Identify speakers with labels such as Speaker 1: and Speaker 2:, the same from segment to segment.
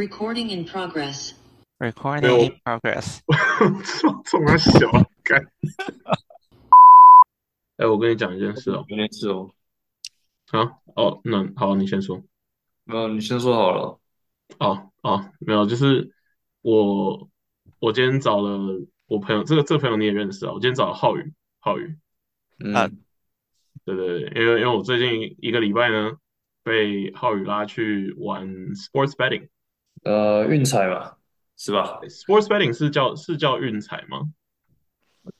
Speaker 1: Recording in progress.
Speaker 2: Recording in progress。
Speaker 3: 这么小干。哎，我跟你讲一件事哦。
Speaker 4: 有件事哦。
Speaker 3: 啊哦，那好，你先说。
Speaker 4: 没有，你先说好了。
Speaker 3: 哦哦，没有，就是我我今天找了我朋友，这个这个朋友你也认识啊。我今天找了浩宇，浩宇。
Speaker 4: 嗯。
Speaker 3: 对对对，因为因为我最近一个礼拜呢，被浩宇拉去玩 sports betting。
Speaker 4: 呃，运彩嘛，是吧
Speaker 3: ？Sports betting 是叫是叫运彩吗？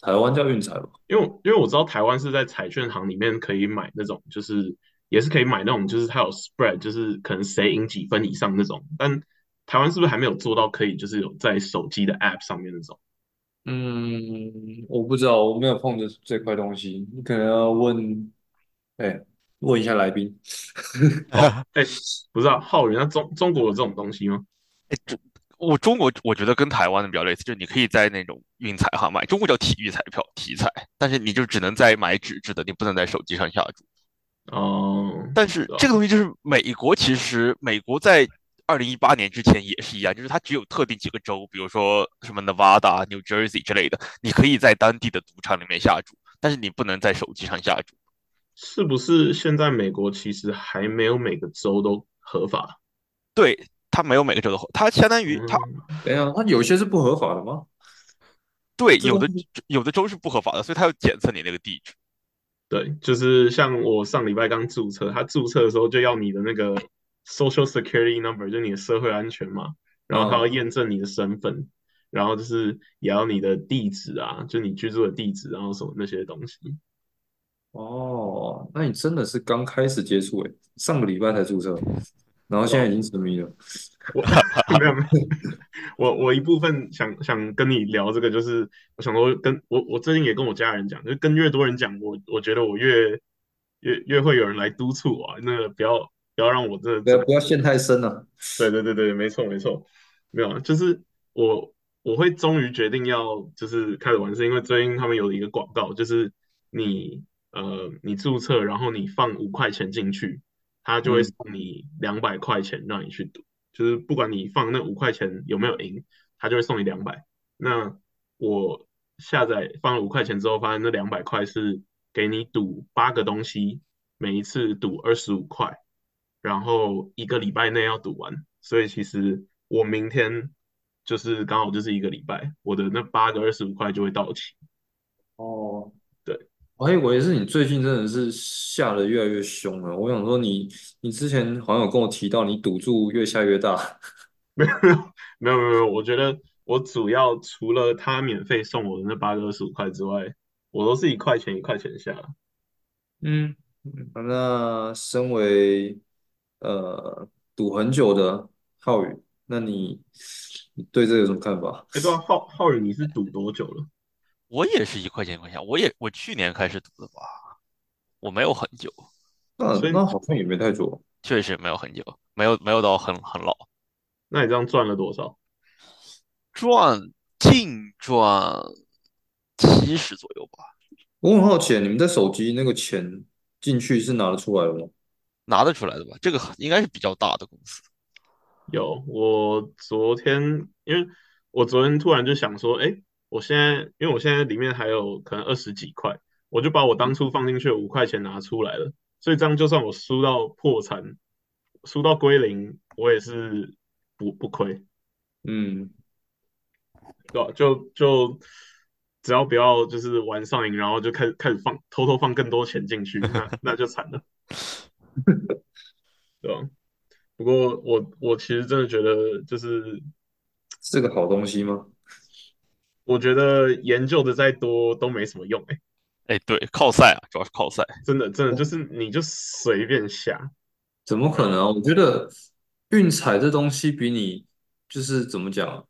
Speaker 4: 台湾叫运彩吧？
Speaker 3: 因为因为我知道台湾是在彩券行里面可以买那种，就是也是可以买那种，就是它有 spread，就是可能谁赢几分以上那种。但台湾是不是还没有做到可以就是有在手机的 app 上面那种？
Speaker 4: 嗯，我不知道，我没有碰这这块东西，你可能要问，哎，问一下来宾。
Speaker 3: 哎，不知道浩宇，那中中国有这种东西吗？
Speaker 2: 哎，中我中国我觉得跟台湾的比较类似，就是你可以在那种运彩行买，中国叫体育彩票，体彩，但是你就只能在买纸质的，你不能在手机上下注。
Speaker 3: 哦，
Speaker 2: 但是这个东西就是美国，其实美国在二零一八年之前也是一样，就是它只有特定几个州，比如说什么 Nevada、New Jersey 之类的，你可以在当地的赌场里面下注，但是你不能在手机上下注。
Speaker 3: 是不是现在美国其实还没有每个州都合法？
Speaker 2: 对。它没有每个州的，它相当于它，
Speaker 4: 等一下，它有些是不合法的吗？
Speaker 2: 对，有的有的州是不合法的，所以它要检测你那个地址。
Speaker 3: 对，就是像我上礼拜刚注册，他注册的时候就要你的那个 social security number，就你的社会安全嘛，然后他要验证你的身份，然后就是也要你的地址啊，就你居住的地址，然后什么那些东西。
Speaker 4: 哦，那你真的是刚开始接触诶，上个礼拜才注册。然后现在已经沉迷了，
Speaker 3: 我没有没有，我我一部分想想跟你聊这个，就是我想说跟我我最近也跟我家人讲，就跟越多人讲，我我觉得我越越越会有人来督促我，那个不要不要让我这
Speaker 4: 不要不要陷太深了。
Speaker 3: 对对对对，没错没错，没有，就是我我会终于决定要就是开始玩，是因为最近他们有一个广告，就是你呃你注册，然后你放五块钱进去。他就会送你两百块钱让你去赌，就是不管你放那五块钱有没有赢，他就会送你两百。那我下载放了五块钱之后，发现那两百块是给你赌八个东西，每一次赌二十五块，然后一个礼拜内要赌完。所以其实我明天就是刚好就是一个礼拜，我的那八个二十五块就会到期。
Speaker 4: 哦。我还以为是你最近真的是下的越来越凶了。我想说，你你之前好像有跟我提到，你赌注越下越大。
Speaker 3: 没有没有没有没有，我觉得我主要除了他免费送我的那八个二十五块之外，我都是一块钱一块钱下。
Speaker 4: 嗯，那身为呃赌很久的浩宇，那你你对这有什么看法？
Speaker 3: 哎，对啊，浩浩宇，你是赌多久了？
Speaker 2: 我也是一块钱一块钱，我也我去年开始赌的吧，我没有很久，
Speaker 4: 那那好像也没太久，
Speaker 2: 确实没有很久，没有没有到很很老。
Speaker 3: 那你这样赚了多少？
Speaker 2: 赚净赚七十左右吧。
Speaker 4: 我很好奇，你们在手机那个钱进去是拿得出来的吗？
Speaker 2: 拿得出来的吧，这个应该是比较大的公司。
Speaker 3: 有，我昨天因为我昨天突然就想说，哎。我现在，因为我现在里面还有可能二十几块，我就把我当初放进去的五块钱拿出来了，所以这样就算我输到破产，输到归零，我也是不不亏。
Speaker 4: 嗯，
Speaker 3: 对吧？就就只要不要就是玩上瘾，然后就开始开始放偷偷放更多钱进去，那 那就惨了。对吧？不过我我其实真的觉得，就是
Speaker 4: 是个好东西吗？
Speaker 3: 我觉得研究的再多都没什么用，哎，
Speaker 2: 哎，对，靠赛啊，主要是靠赛，
Speaker 3: 真的，真的就是你就随便下，
Speaker 4: 怎么可能？我觉得运彩这东西比你就是怎么讲，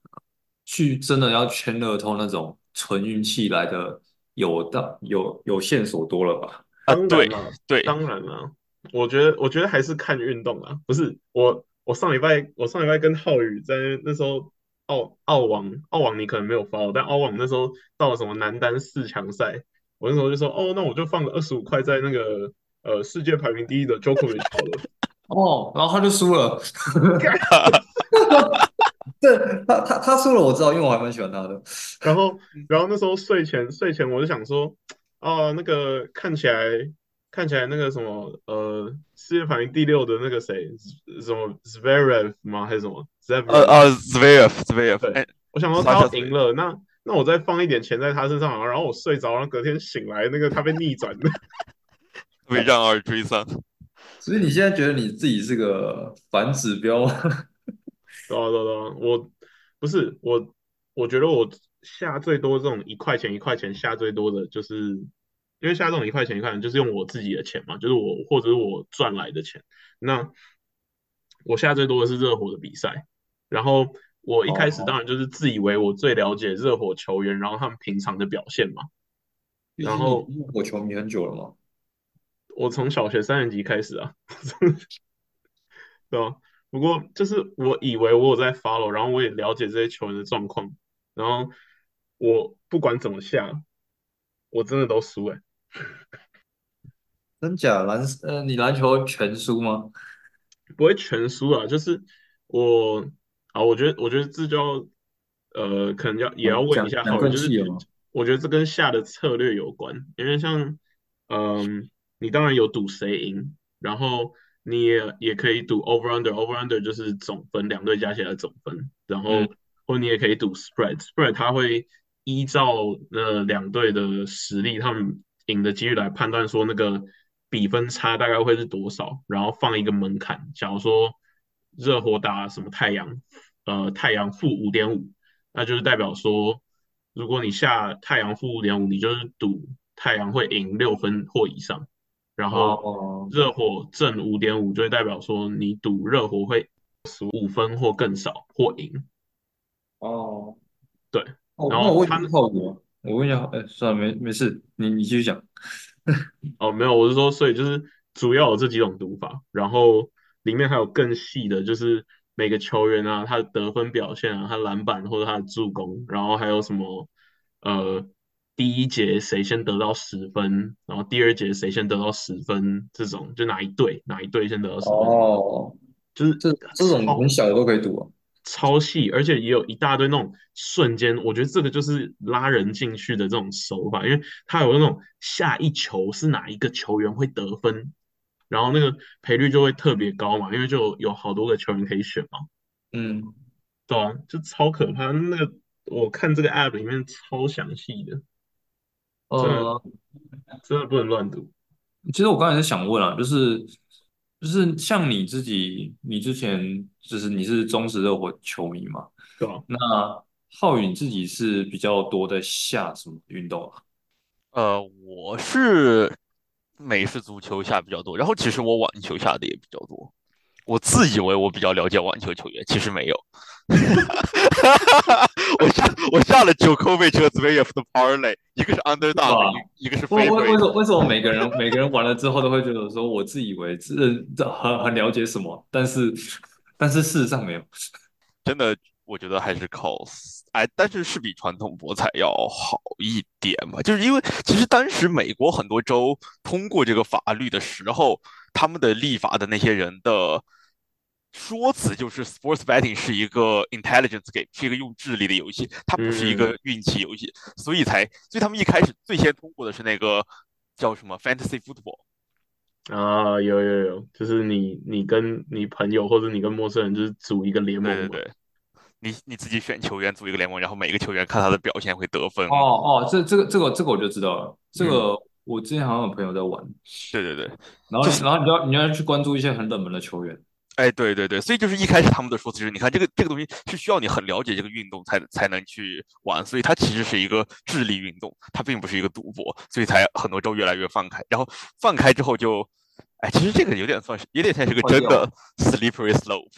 Speaker 4: 去真的要圈乐透那种纯运气来的有的有有线索多了吧？
Speaker 2: 啊，对对，
Speaker 3: 当然了，我觉得我觉得还是看运动啊，不是我我上礼拜我上礼拜跟浩宇在那时候。澳澳网澳网你可能没有发，但澳网那时候到了什么男单四强赛，我那时候就说哦，那我就放个二十五块在那个呃世界排名第一的 Jokovic 好了。
Speaker 4: 哦，然后他就输了。对他他他输了我知道，因为我还蛮喜欢他的。
Speaker 3: 然后然后那时候睡前睡前我就想说，啊，那个看起来看起来那个什么呃，世界排名第六的那个谁，什么 Zverev 吗？还是什么 Zverev？
Speaker 2: 呃呃，Zverev，Zverev，
Speaker 3: 对
Speaker 2: 哎，
Speaker 3: 我想说他要赢了，那那我再放一点钱在他身上，然后我睡着，然后隔天醒来，那个他被逆转的，
Speaker 2: 为让二追三。
Speaker 4: 所以你现在觉得你自己是个反指标吗？
Speaker 3: 对啊对啊对啊，我不是我，我觉得我下最多这种一块钱一块钱下最多的就是，因为下这种一块钱一块钱就是用我自己的钱嘛，就是我或者是我赚来的钱。那我下最多的是热火的比赛，然后我一开始
Speaker 4: 哦
Speaker 3: 当然就是自以为我最了解热火球员，然后他们平常的表现嘛。然后
Speaker 4: 毕竟你我球迷很久了吗，
Speaker 3: 我从小学三年级开始啊，对吧？不过就是我以为我有在 follow，然后我也了解这些球员的状况，然后我不管怎么下，我真的都输哎、
Speaker 4: 真假篮呃，你篮球全输吗？
Speaker 3: 不会全输啊，就是我啊，我觉得我觉得这就要呃，可能要也要问一下浩宇，就是
Speaker 4: 更细了吗？
Speaker 3: 我觉得这跟下的策略有关，因为像嗯，你当然有赌谁赢，然后你也也可以赌 over under，over under 就是总分，两队加起来的总分，然后
Speaker 4: 嗯
Speaker 3: 或你也可以赌 spread，spread 它会依照那两队的实力，他们赢的几率来判断说那个比分差大概会是多少，然后放一个门槛。假如说热火打什么太阳，呃，太阳负五点五，那就是代表说，如果你下太阳负五点五，你就是赌太阳会赢六分或以上，然后
Speaker 4: 哦
Speaker 3: 热火正五点五，就会代表说你赌热火会五分或更少或赢。
Speaker 4: 哦，
Speaker 3: 对，
Speaker 4: 哦，
Speaker 3: 然
Speaker 4: 那我
Speaker 3: 他
Speaker 4: 一下浩宇啊，我问一下，哎，算了，没没事，你你继续讲。
Speaker 3: 哦，没有，我是说，所以就是主要有这几种读法，然后里面还有更细的，就是每个球员啊，他的得分表现啊，他篮板或者他的助攻，然后还有什么呃，第一节谁先得到十分，然后第二节谁先得到十分，这种就哪一队哪一队先得到十分，
Speaker 4: 哦，
Speaker 3: 就是
Speaker 4: 这这种很小的都可以赌啊。
Speaker 3: 超细，而且也有一大堆那种瞬间，我觉得这个就是拉人进去的这种手法，因为他有那种下一球是哪一个球员会得分，然后那个赔率就会特别高嘛，因为就有好多个球员可以选嘛，
Speaker 4: 嗯，
Speaker 3: 对啊，就超可怕。那个我看这个 app 里面超详细的，
Speaker 4: 呃，
Speaker 3: 真的不能乱读。
Speaker 4: 其实我刚才是想问啊，就是就是像你自己，你之前就是你是忠实热火球迷嘛？
Speaker 3: 对啊？
Speaker 4: 那浩宇自己是比较多在下什么运动啊？
Speaker 2: 呃，我是美式足球下比较多，然后其实我网球下的也比较多。我自以为我比较了解网球球员，其实没有。我下我下了 Djokovic 和 Zverev 的 parlay，一个是 underdog，
Speaker 4: 哇
Speaker 2: 一一个是
Speaker 4: 为为为什。么为什么每个人每个人玩了之后都会觉得说，我自以为这这很很了解什么，但是但是事实上没有。
Speaker 2: 真的，我觉得还是靠，哎，但是是比传统博彩要好一点嘛。就是因为其实当时美国很多州通过这个法律的时候，他们的立法的那些人的说辞就是 sports betting 是一个 intelligence game，是一个用智力的游戏，它不是一个运气游戏，所以才，所以他们一开始最先通过的是那个叫什么 fantasy football。
Speaker 3: 啊，有有有，就是你你跟你朋友或者你跟陌生人就是组一个联盟，
Speaker 2: 对对对，你你自己选球员组一个联盟，然后每个球员看他的表现会得分。
Speaker 4: 哦哦，这这个这个这个我就知道了。这个我之前好像有朋友在玩，
Speaker 2: 对对对，
Speaker 4: 然后你然后你就要你要去关注一些很冷门的球员。
Speaker 2: 哎，对对对，所以就是一开始他们的说辞就是，你看这个这个东西是需要你很了解这个运动才才能去玩，所以它其实是一个智力运动，它并不是一个赌博，所以才很多州越来越放开，然后放开之后就，哎，其实这个有点算是有点像是个真的 slippery slope。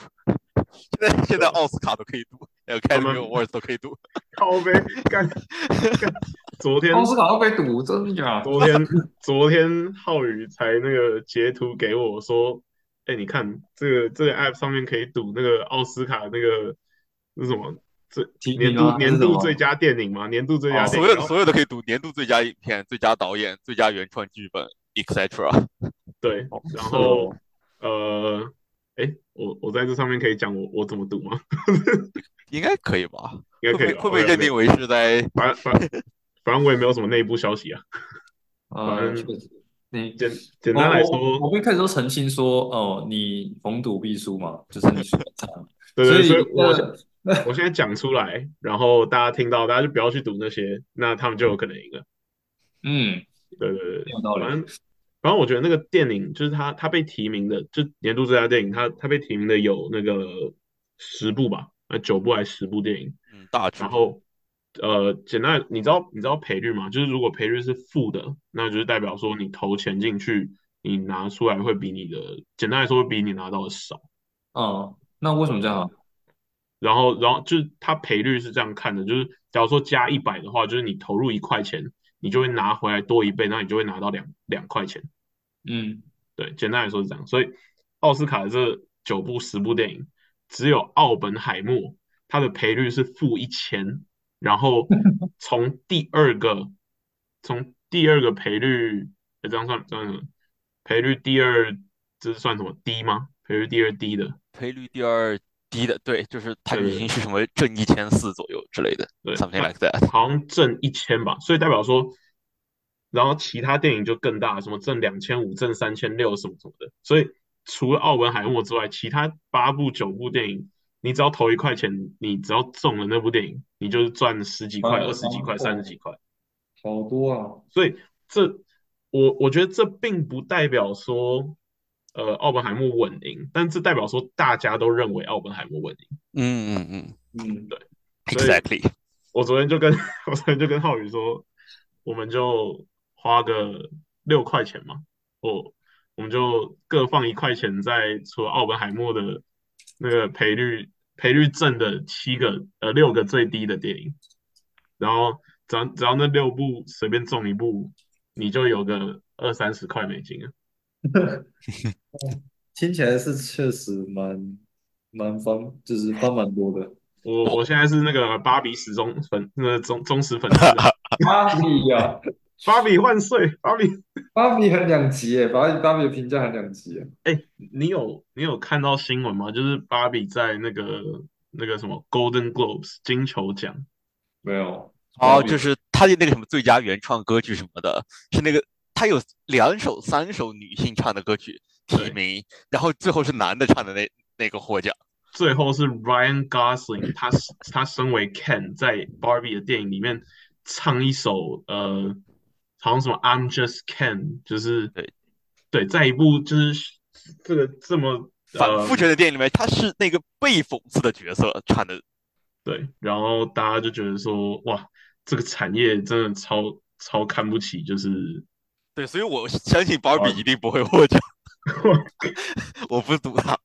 Speaker 2: 现在现在奥斯卡都可以赌，还有 Academy Awards 都可以赌。
Speaker 3: 靠呗，干干，昨天
Speaker 4: 奥斯卡都可以赌，真的假的？
Speaker 3: 昨天昨天浩宇才那个截图给我说，哎，你看这个这个 app 上面可以赌那个奥斯卡那个那什么最年度年度最佳电影嘛，年度最佳
Speaker 4: 哦
Speaker 3: 电影，
Speaker 2: 所有所有的可以赌，年度最佳影片、最佳导演、最佳原创剧本，etc。
Speaker 3: 对，然后呃，哎，我我在这上面可以讲我我怎么读吗？
Speaker 2: 应该可以吧？
Speaker 3: 应该可以吧
Speaker 2: 会不会认定为是在
Speaker 3: 反正反正反正我也没有什么内部消息啊。
Speaker 4: 呃，
Speaker 3: 反正
Speaker 4: 确实，你
Speaker 3: 简简单来说，
Speaker 4: 我我们一开始都澄清说，哦，你逢赌必输嘛，就是你输了场，
Speaker 3: 对对，所
Speaker 4: 所以
Speaker 3: 以我
Speaker 4: 呃
Speaker 3: 我现在 讲出来，然后大家听到，大家就不要去赌那些，那他们就有可能赢了。
Speaker 4: 嗯，
Speaker 3: 对对对，
Speaker 4: 有道理
Speaker 3: 反正反正我觉得那个电影就是他他被提名的，就年度最佳电影，他他被提名的有那个十部吧，呃九部还是十部电影，
Speaker 2: 嗯大
Speaker 3: 然后呃简单你知道你知道赔率吗？就是如果赔率是负的，那就是代表说你投钱进去，你拿出来会比你的简单来说会比你拿到的少。
Speaker 4: 哦，那为什么这样啊？
Speaker 3: 然后，然后就是它赔率是这样看的，就是假如说加一百的话，就是你投入一块钱，你就会拿回来多一倍，那你就会拿到两两块钱。
Speaker 4: 嗯，
Speaker 3: 对，简单来说是这样。所以奥斯卡的这九部十部电影，只有奥本海默它的赔率是负一千，然后 从第二个从第二个赔率，诶这样算这样赔率第二，这是算什么低吗？赔率第二低的，
Speaker 2: 赔率第二低的，对，就是它
Speaker 3: 对
Speaker 2: 已经是什么正一千四左右之类的
Speaker 3: 对
Speaker 2: ，something like that。
Speaker 3: 好像挣一千吧，所以代表说，然后其他电影就更大，什么挣两千五、挣三千六什么什么的。所以除了奥本海默之外，其他八部九部电影，你只要投一块钱，你只要中了那部电影，你就是赚十几块、
Speaker 4: 哦
Speaker 3: 二十几块、
Speaker 4: 哦
Speaker 3: 三十几块。
Speaker 4: 好多啊，
Speaker 3: 所以这我我觉得这并不代表说，呃，奥本海默稳赢，但这代表说大家都认为奥本海默稳赢。
Speaker 2: 嗯嗯嗯
Speaker 4: 嗯，
Speaker 3: 所以
Speaker 2: ，exactly。
Speaker 3: 我昨天就跟 我昨天就跟浩宇说，我们就花个六块钱嘛，我我们就各放一块钱在除了奥本海默的那个赔率赔率正的七个呃六个最低的电影，然后只要只要那六部随便中一部，你就有个二三十块美金啊。
Speaker 4: 听起来是确实蛮蛮方，就是方蛮多的。
Speaker 3: 我我现在是那个芭比死忠粉，那个忠忠实粉丝啊，
Speaker 4: 芭比呀，
Speaker 3: 芭比万岁，芭比。
Speaker 4: 芭比很两极耶，芭比芭比的评价很两极耶。
Speaker 3: 哎，你有你有看到新闻吗？就是芭比在那个那个什么 Golden Globes 金球奖，
Speaker 4: 没有，
Speaker 2: 哦，
Speaker 4: 比
Speaker 2: 就是他的那个什么最佳原创歌曲什么的，是那个他有两首、三首女性唱的歌曲提名，然后最后是男的唱的那那个获奖。
Speaker 3: 最后是 Ryan Gosling，他是他身为 Ken 在 Barbie 的电影里面唱一首呃，好像什么 I'm Just Ken，就是
Speaker 2: 对
Speaker 3: 对，在一部就是这个这么
Speaker 2: 反复
Speaker 3: 呃
Speaker 2: 权的电影里面，他是那个被讽刺的角色唱的。
Speaker 3: 对，然后大家就觉得说哇，这个产业真的超超看不起，就是
Speaker 2: 对，所以我相信
Speaker 3: Barbie
Speaker 2: 一定不会获奖，我不赌他，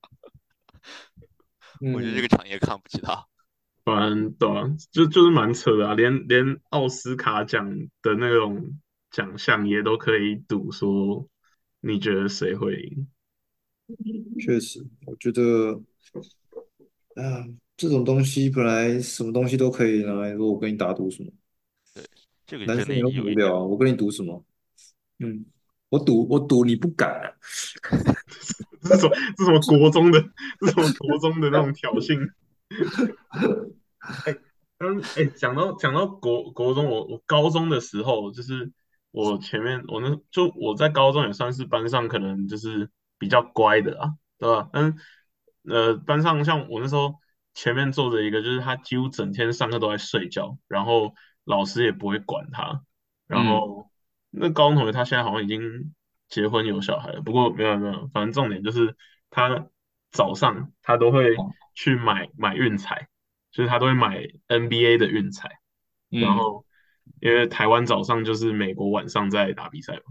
Speaker 2: 我觉得这
Speaker 4: 嗯
Speaker 2: 个产业看不起他。
Speaker 3: 反正对啊，就就是蛮扯的啊，连连奥斯卡奖的那种奖项也都可以赌说，你觉得谁会赢？
Speaker 4: 确实，我觉得，啊，这种东西本来什么东西都可以拿来说，我跟你打赌什么，对
Speaker 2: 这个
Speaker 4: 男生也很
Speaker 2: 有一点
Speaker 4: 无聊啊，我跟你赌什么？嗯，我赌我赌你不敢啊，
Speaker 3: 这是什么？这是什么国中的？这是什么国中的那种挑衅？哎，嗯，哎，讲到讲到国国中，我我高中的时候，就是我前面我那就我在高中也算是班上可能就是比较乖的啊，对吧？嗯，呃，班上像我那时候前面坐着一个，就是他几乎整天上课都在睡觉，然后老师也不会管他，然后那高中同学他现在好像已经结婚有小孩了，不过没有没有，反正重点就是他早上他都会去买买运彩，就是他都会买 NBA 的运彩，然
Speaker 4: 嗯，
Speaker 3: 后因为台湾早上就是美国晚上在打比赛嘛，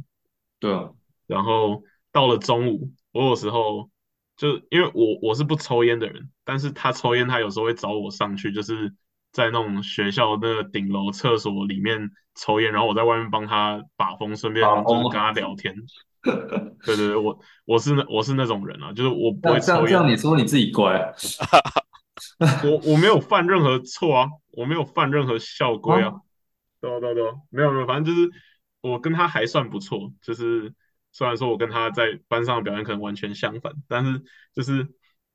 Speaker 4: 对啊，
Speaker 3: 然后到了中午，我有时候就因为我我是不抽烟的人，但是他抽烟，他有时候会找我上去，就是在那种学校那个顶楼厕所里面抽烟，然后我在外面帮他把风，顺便就是跟他聊天。对对对，我我是那我是那种人啊，就是我不会抽烟，
Speaker 4: 这样你说你自己乖啊，
Speaker 3: 我我没有犯任何错啊，我没有犯任何校规啊。对啊对啊对啊，没有没有，反正就是我跟他还算不错，就是虽然说我跟他在班上的表现可能完全相反，但是就是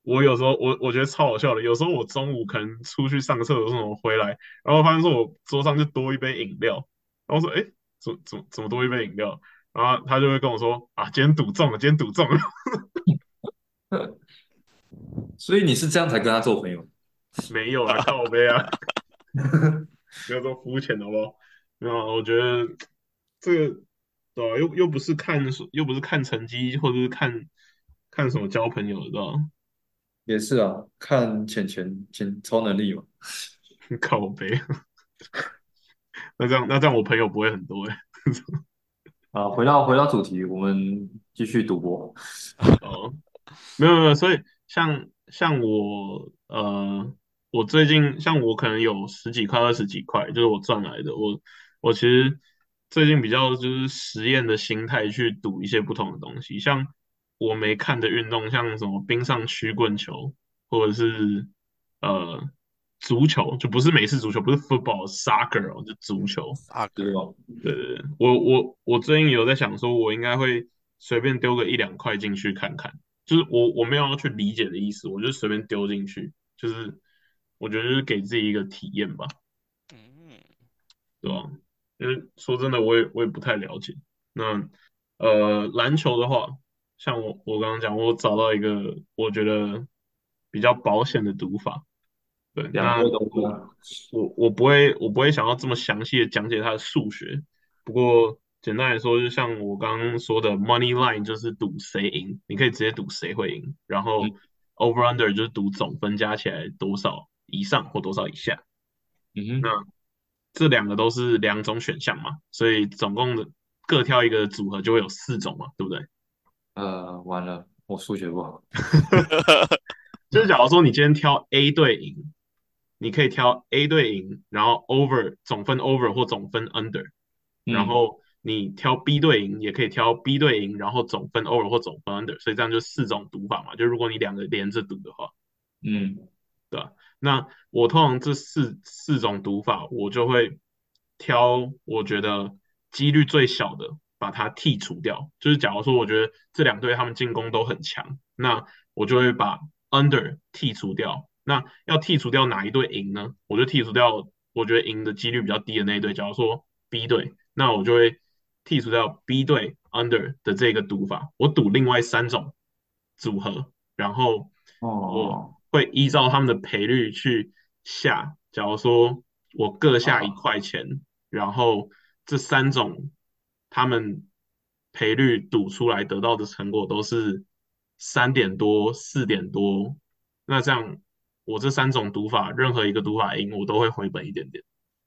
Speaker 3: 我有时候我我觉得超好笑的，有时候我中午可能出去上个厕所什么回来，然后发现说我桌上就多一杯饮料，然后说哎，怎怎怎么多一杯饮料？然后他就会跟我说啊，今天赌中了，今天赌中了。
Speaker 4: 所以你是这样才跟他做朋友？
Speaker 3: 没有啊，靠背啊，不要这么肤浅好不好？没有，我觉得这个对吧？又又不是看又不是看成绩，或者是看看什么交朋友，知道吗？
Speaker 4: 也是啊，看钱钱钱超能力嘛。
Speaker 3: 靠背，那这样那这样我朋友不会很多哎。
Speaker 4: 啊，回到回到主题，我们继续赌博。
Speaker 3: 哦，没有没有，所以像像我呃，我最近像我可能有十几块、二十几块，就是我赚来的。我我其实最近比较就是实验的心态去赌一些不同的东西，像我没看的运动，像什么冰上曲棍球，或者是呃。足球就不是美式足球，不是 football，soccer 哦，就足球。
Speaker 2: soccer
Speaker 3: 哦，对对对，我我我最近有在想，说我应该会随便丢个一两块进去看看，就是我我没有要去理解的意思，我就随便丢进去，就是我觉得就是给自己一个体验吧。嗯，对吧？因为说真的，我也我也不太了解。那呃，篮球的话，像我我刚刚讲，我找到一个我觉得比较保险的读法。对，那我我我不会我不会想要这么详细的讲解它的数学，不过简单来说，就像我刚刚说的，money line 就是赌谁赢，你可以直接赌谁会赢，然后 over under 就是赌总分加起来多少以上或多少以下。嗯哼，那这两个都是两种选项嘛，所以总共的各挑一个组合就会有四种嘛，对不对？
Speaker 4: 呃，完了，我数学不好。
Speaker 3: 就是假如说你今天挑 A 队赢。你可以挑 A 队赢，然后 over 总分 over 或总分 under，然后你挑 B 队赢，也可以挑 B 队赢，然后总分 over 或总分 under，所以这样就四种读法嘛。就如果你两个连着读的话，嗯，对吧？那我通常这四四种读法，我就会挑我觉得几率最小的，把它剔除掉。就是假如说我觉得这两队他们进攻都很强，那我就会把 under 剔除掉。那要剔除掉哪一队赢呢？我就剔除掉我觉得赢的几率比较低的那一队。假如说 B 队，那我就会剔除掉 B 队 under 的这个赌法，我赌另外三种组合，然后我会依照他们的赔率去下。假如说我各下一块钱，然后这三种他们赔率赌出来得到的成果都是三点多、四点多，那这样。我这三种赌法，任何一个赌法赢，我都会回本一点点。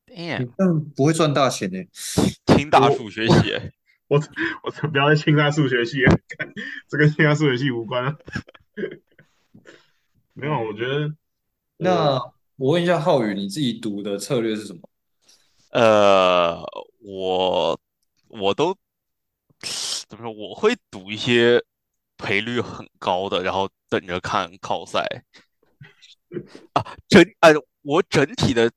Speaker 2: Damn，
Speaker 4: 但不会赚大钱呢。
Speaker 2: 清大数学系，
Speaker 3: 我我不要再清大数学系了，这跟清大数学系无关。没有，我觉得。
Speaker 4: 那我问一下浩宇，你自己读的策略是什么？
Speaker 2: 呃，我我都怎么说？我会赌一些赔率很高的，然后等着看靠赛。啊，整呃，我整体的，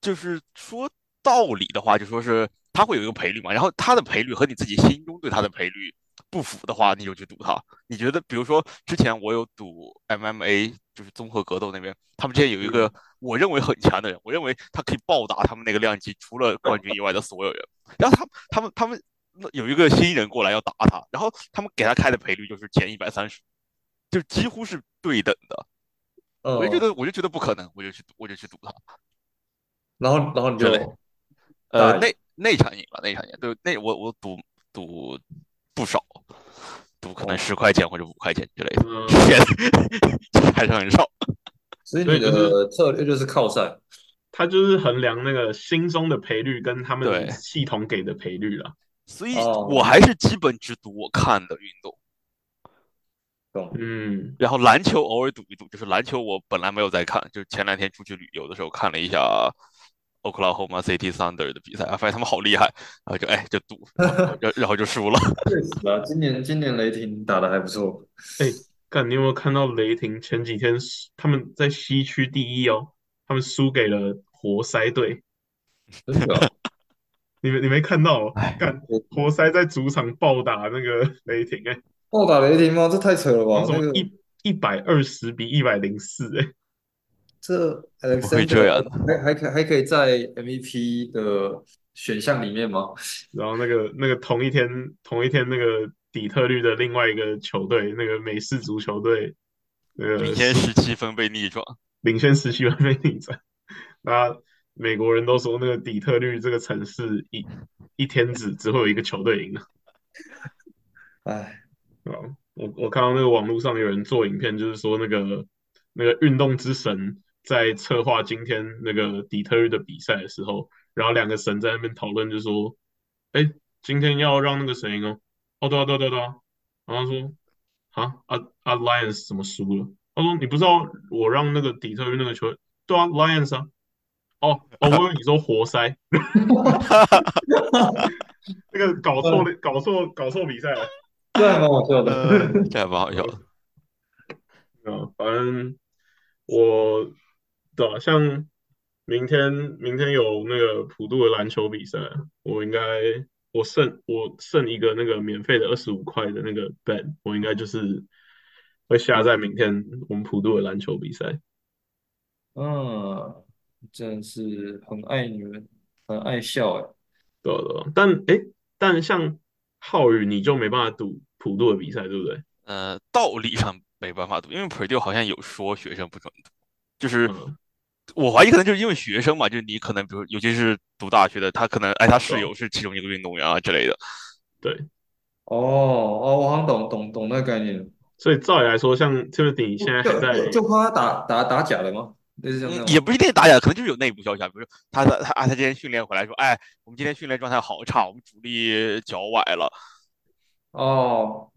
Speaker 2: 就是说道理的话，就说是它会有一个赔率嘛，然后它的赔率和你自己心中对它的赔率不符的话，你就去赌它。你觉得，比如说之前我有赌 MMA，就是综合格斗那边，他们之前有一个我认为很强的人，我认为他可以暴打他们那个量级除了冠军以外的所有人，然后他他们他们有一个新人过来要打他，然后他们给他开的赔率就是减一百三十，就几乎是对等的。我就觉得，我就觉得不可能，我就去，我就去赌他。
Speaker 4: 然后，然后你就，
Speaker 2: 呃，那那场赢了，那场赢，对，那我我赌赌不少，赌可能十块钱或者五块钱之类的，钱 还是很少。
Speaker 4: 所以你的策略就是靠赛，
Speaker 3: 他就是衡量那个心中的赔率跟他们系统给的赔率了。
Speaker 2: 所以我还是基本只赌我看的运动。
Speaker 3: 嗯，
Speaker 2: 然后篮球偶尔赌一赌，就是篮球我本来没有在看，就是前两天出去旅游的时候看了一下 Oklahoma City Thunder 的比赛，啊，发现他们好厉害，然后就哎就赌，然然后就输了。
Speaker 4: 确实啊，今年今年雷霆打的还不错。
Speaker 3: 哎，看你有没有看到雷霆前几天他们在西区第一哦，他们输给了活塞队。
Speaker 4: 真的？
Speaker 3: 你没你没看到？看活塞在主场暴打那个雷霆，哎。
Speaker 4: 暴打雷霆吗？这太扯了吧！
Speaker 3: 什么一一百二十比一百零四，哎，
Speaker 4: 这
Speaker 2: 不会这
Speaker 4: Alexander
Speaker 2: 样
Speaker 4: 还还可还可以在 MVP 的选项里面吗？
Speaker 3: 然后那个那个同一天同一天那个底特律的另外一个球队，那个美式足球队，那个
Speaker 2: 领先十七分被逆转。
Speaker 3: 领先十七分被逆转。那美国人都说那个底特律这个城市一一天只只会有一个球队赢了。
Speaker 4: 哎，
Speaker 3: 啊，我我看到那个网络上有人做影片，就是说那个那个运动之神在策划今天那个底特律的比赛的时候，然后两个神在那边讨论，就说，哎，今天要让那个谁赢哦？哦，对啊，对啊，对啊，对啊。然后他说，啊啊啊，Lions 怎么输了？他说你不知道我让那个底特律那个球队，对啊，Lions 啊。哦哦，我以为你说活塞，那个搞错了，搞错搞错比赛了。
Speaker 4: 这还蛮好笑的。
Speaker 2: 呃，这还蛮好笑的。
Speaker 3: 啊，反正我对啊，像明天明天有那个普渡的篮球比赛，我应该我剩我剩一个那个免费的二十五块的那个 bet，我应该就是会下在明天我们普渡的篮球比赛。
Speaker 4: 嗯，真的是很爱你们，很爱笑哎。
Speaker 3: 对啊对啊，但诶，但像浩宇你就没办法赌普渡的比赛，对不对？
Speaker 2: 呃，道理上没办法赌，因为 Purdue 好像有说学生不准读，就是
Speaker 3: 嗯
Speaker 2: 我怀疑可能就是因为学生嘛，就是你可能比如尤其是读大学的，他可能哎他室
Speaker 3: 对
Speaker 2: 友是其中一个运动员啊之类的，
Speaker 3: 对，
Speaker 4: 哦哦，我好像懂懂懂那个概念。
Speaker 3: 所以照理来说，像 Timothy 现在还在
Speaker 4: 就就怕他打打打假的吗？
Speaker 2: 也不一定打假，可能就是有内部消息啊，比如他他的他啊他今天训练回来说，哎，我们今天训练状态好差，我们主力脚崴了，
Speaker 4: 哦，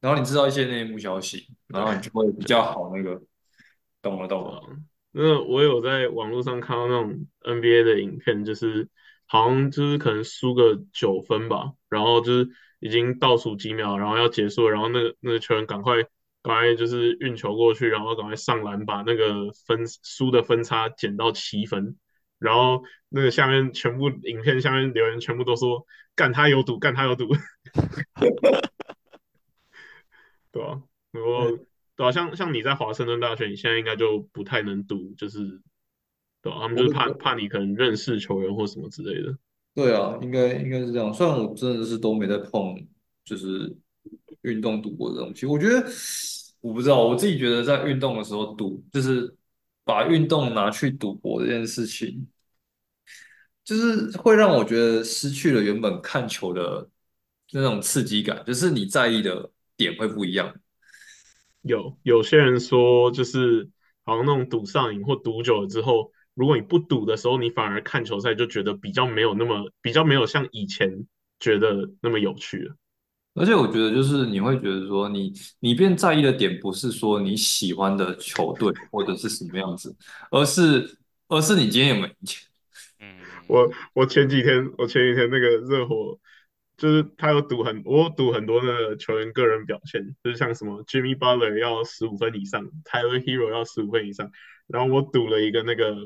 Speaker 4: 然后你知道一些内幕消息，然后你就会比较好那个，懂了懂了。
Speaker 3: 那我有在网络上看到那种 NBA 的影片，就是好像就是可能输个九分吧，然后就是已经倒数几秒，然后要结束，然后那个那个球员赶快赶快就是运球过去，然后赶快上篮，把那个分输的分差减到七分，然后那个下面全部影片下面留言全部都说干他有赌，干他有赌，对吧、然后对。啊，像像你在华盛顿大学，你现在应该就不太能赌，就是对吧、他们就是怕怕你可能认识球员或什么之类的。
Speaker 4: 对啊，应该应该是这样。虽然我真的是都没在碰，就是运动赌博的东西。我觉得我不知道，我自己觉得在运动的时候赌，就是把运动拿去赌博这件事情，就是会让我觉得失去了原本看球的那种刺激感，就是你在意的点会不一样。
Speaker 3: 有有些人说，就是好像那种赌上瘾或赌久了之后，如果你不赌的时候，你反而看球赛就觉得比较没有那么比较没有像以前觉得那么有趣了。
Speaker 4: 而且我觉得，就是你会觉得说你，你变在意的点不是说你喜欢的球队或者是什么样子，而是而是你今天有没有赢钱。
Speaker 2: 嗯，
Speaker 3: 我我前几天我前几天那个热火，就是他有赌很我赌很多的球员个人表现，就是像什么 Jimmy Butler 要十五分以上，Tyler Hero 要十五分以上，然后我赌了一个那个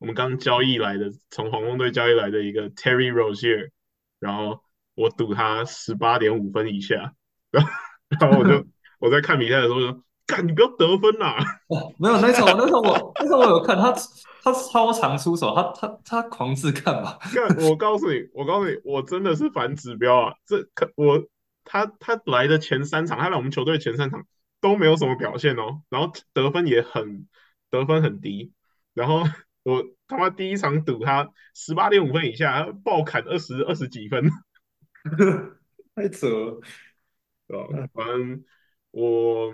Speaker 3: 我们刚交易来的从黄蜂队交易来的一个 Terry Rozier，然后我赌他十八点五分以下，然后然后我就 我在看比赛的时候说干你不要得分呐、
Speaker 4: 哦，没有那场，那场我那场我有看他，他超常出手，他他他狂自干嘛。
Speaker 3: 干，我告诉你，我告诉你，我真的是反指标啊！这可我他他来的前三场，他来我们球队前三场都没有什么表现哦，然后得分也很得分很低，然后我他妈第一场赌他十八点五分以下，他爆砍二十二十几分，
Speaker 4: 太扯了。
Speaker 3: 对吧？反正我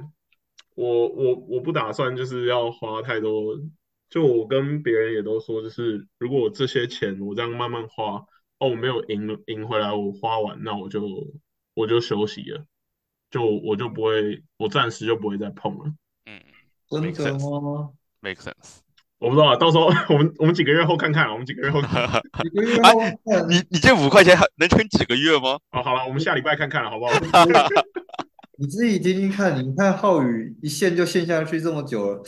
Speaker 3: 我我我不打算就是要花太多，就我跟别人也都说，就是如果我这些钱我这样慢慢花，哦，我没有赢赢回来，我花完，那我就我就休息了，就我就不会，我暂时就不会再碰了。
Speaker 2: 嗯
Speaker 4: 真的吗
Speaker 2: ？，make sense。
Speaker 3: 我不知道啊，到时候 我们我们几个月后看看啊，我们几个月后看看。
Speaker 4: 几个月
Speaker 2: 哎
Speaker 4: 后看，
Speaker 2: 你你这五块钱还能撑几个月吗？
Speaker 3: 哦，好了，我们下礼拜看看了，好不好？
Speaker 4: 你自己听听看，你看浩宇一陷就陷下去这么久了，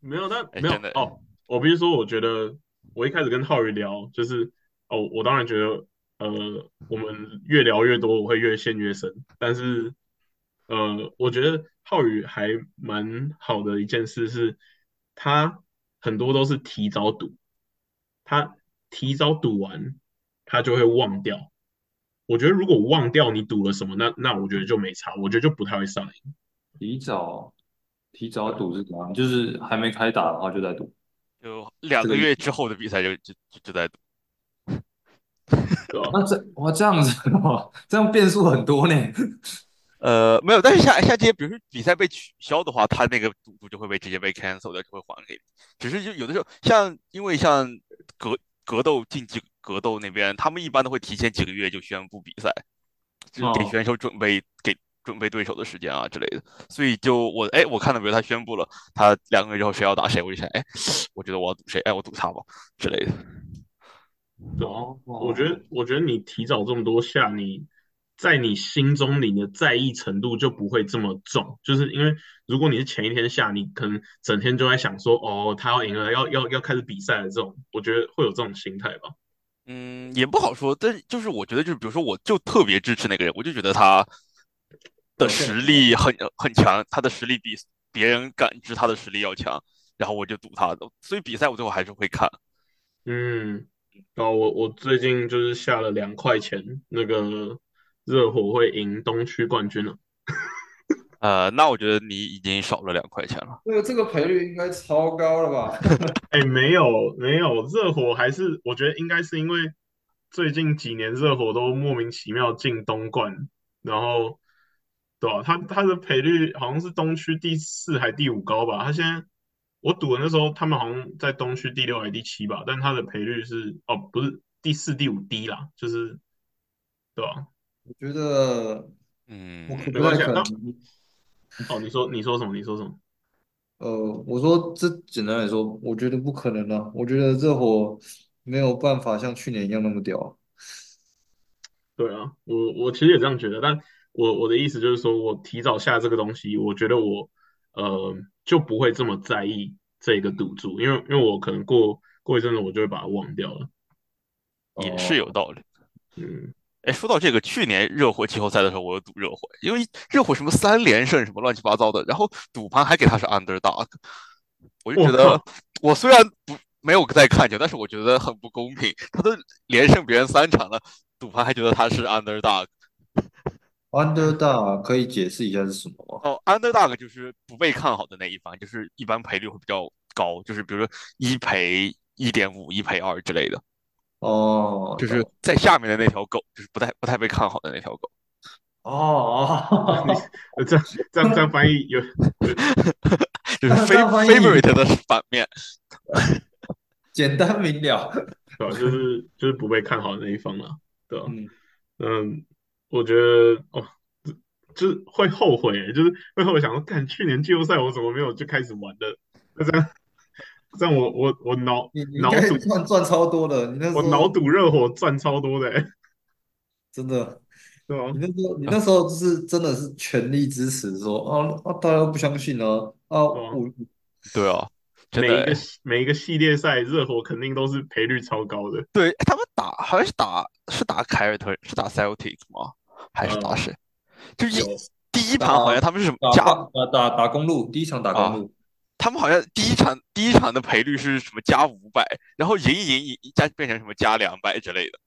Speaker 3: 没有，那没有哦。我必须说，我觉得我一开始跟浩宇聊，就是哦，我当然觉得，呃，我们越聊越多，我会越陷越深。但是，呃，我觉得浩宇还蛮好的一件事是，他很多都是提早赌，他提早赌完，他就会忘掉。我觉得如果忘掉你赌了什么，那那我觉得就没差，我觉得就不太会上瘾。
Speaker 4: 提早提早赌是怎样？就是还没开打，然后就在赌。
Speaker 2: 就两个月之后的比赛就就就就在赌。
Speaker 3: 对吧？
Speaker 4: 那这哇这样子哦，这样变数很多呢。
Speaker 2: 呃，没有，但是像像这些，比如说比赛被取消的话，他那个赌注就会被直接被 cancel 的，就会还给你。只是就有的时候，像因为像格格斗竞技格斗那边，他们一般都会提前几个月就宣布比赛，就是给
Speaker 4: 哦
Speaker 2: 选手准备给准备对手的时间啊之类的。所以就我哎，我看到比如他宣布了他两个月之后谁要打谁，我就想哎，我觉得我要赌谁，哎，我赌他吧之类的。
Speaker 3: 对我觉得，我觉得你提早这么多下，你在你心中你的在意程度就不会这么重，就是因为如果你是前一天下，你可能整天就在想说，哦，他要赢了，要要要开始比赛了，这种，我觉得会有这种心态吧。
Speaker 2: 嗯，也不好说，但就是我觉得，就是比如说，我就特别支持那个人，我就觉得他的实力很很强，他的实力比别人感知他的实力要强，然后我就赌他的，所以比赛我最后还是会看。
Speaker 3: 嗯，然后我我最近就是下了两块钱，那个热火会赢东区冠军了。
Speaker 2: 呃，那我觉得你已经少了两块钱了。
Speaker 4: 这个这个赔率应该超高了吧？
Speaker 3: 哎，没有没有，热火还是我觉得应该是因为最近几年热火都莫名其妙进东冠，然后对吧、他他的赔率好像是东区第四还第五高吧？他现在我赌的那时候他们好像在东区第六还第七吧，但他的赔率是哦不是第四第五低啦，就是对吧、
Speaker 4: 我觉得我
Speaker 2: 嗯，
Speaker 4: 可
Speaker 3: 没关系啊
Speaker 4: 不太可能。
Speaker 3: 哦，你说你说什么？你说什么？
Speaker 4: 呃，我说这简单来说，我觉得不可能啊。我觉得热火没有办法像去年一样那么屌。
Speaker 3: 对啊，我我其实也这样觉得，但我我的意思就是说，我提早下这个东西，我觉得我呃就不会这么在意这个赌注，因为因为我可能过过一阵子我就会把它忘掉了。
Speaker 2: 也是有
Speaker 4: 哦
Speaker 2: 道理。
Speaker 3: 嗯，
Speaker 2: 哎，说到这个，去年热火季后赛的时候，我有赌热火，因为热火什么三连胜什么乱七八糟的，然后赌盘还给他是 underdog，我就觉得，我虽然不没有在看球，但是我觉得很不公平，他都连胜别人三场了，赌盘还觉得他是 underdog。
Speaker 4: Underdog 可以解释一下是什么吗？
Speaker 2: 哦，underdog 就是不被看好的那一方，就是一般赔率会比较高，就是比如说一赔一点五、一赔二之类的，
Speaker 4: 哦，
Speaker 2: 就是在下面的那条狗，就是不太不太被看好的那条狗。
Speaker 4: 哦哦，
Speaker 3: 这样 这样这样翻译有有
Speaker 2: 就是 favorite 的反面。
Speaker 4: 简单明了。
Speaker 3: 对吧？就是就是不被看好的那一方了，对吧？
Speaker 4: 嗯，
Speaker 3: 嗯，我觉得哦，就就是会后悔欸，就是会后悔想说，干去年季后赛我怎么没有就开始玩的？那这样这样我我我脑
Speaker 4: 你
Speaker 3: 脑赌
Speaker 4: 赚赚超多的，你那时
Speaker 3: 我脑
Speaker 4: 候
Speaker 3: 赌热火赚超多的欸，
Speaker 4: 真的，
Speaker 3: 对吧
Speaker 4: 你？那时候你那时候就是真的是全力支持说，哦啊，大家都不相信啊啊，
Speaker 3: 哦
Speaker 4: 我
Speaker 2: 对啊，真
Speaker 3: 每一个每一个系列赛，热火肯定都是赔率超高的。
Speaker 2: 对诶他们打好像是打是打凯尔特是打 Celtic 吗？还是打
Speaker 3: 呃
Speaker 2: 谁？就是第一盘好像他们是什么加
Speaker 4: 打棒打打打公路，第一场打
Speaker 2: 啊
Speaker 4: 公路，
Speaker 2: 他们好像第一场第一场的赔率是什么加五百，然后赢一赢一加变成什么加两百之类的。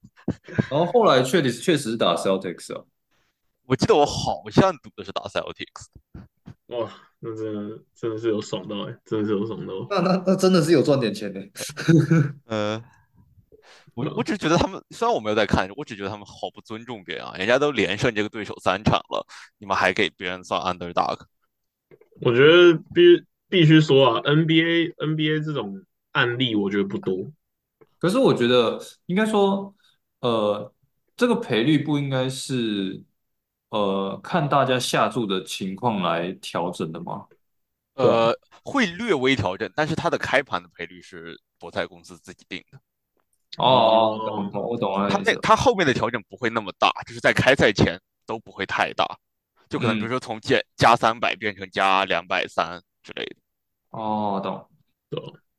Speaker 4: 然后后来确实确实是打 Celtics 啊，
Speaker 2: 我记得我好像赌的是打 Celtics，
Speaker 3: 哇，那真的真的是有爽到哎、真的是有爽到。
Speaker 4: 那那那真的是有赚点钱的。
Speaker 2: 呃，我
Speaker 3: 嗯
Speaker 2: 我只觉得他们虽然我没有在看，我只觉得他们好不尊重别人啊！人家都连胜这个对手三场了，你们还给别人算 underdog，
Speaker 3: 我觉得必必须说啊，NBA NBA 这种案例我觉得不多。
Speaker 4: 可是我觉得应该说，呃，这个赔率不应该是呃看大家下注的情况来调整的吗？
Speaker 2: 呃，会略微调整，但是它的开盘的赔率是博彩公司自己定的，
Speaker 4: 哦，
Speaker 3: 哦
Speaker 4: 懂懂，我懂了
Speaker 2: 它那。它后面的调整不会那么大，就是在开赛前都不会太大，就可能比如
Speaker 4: 嗯
Speaker 2: 说从加加三百变成加两百三之类的。
Speaker 4: 哦，懂。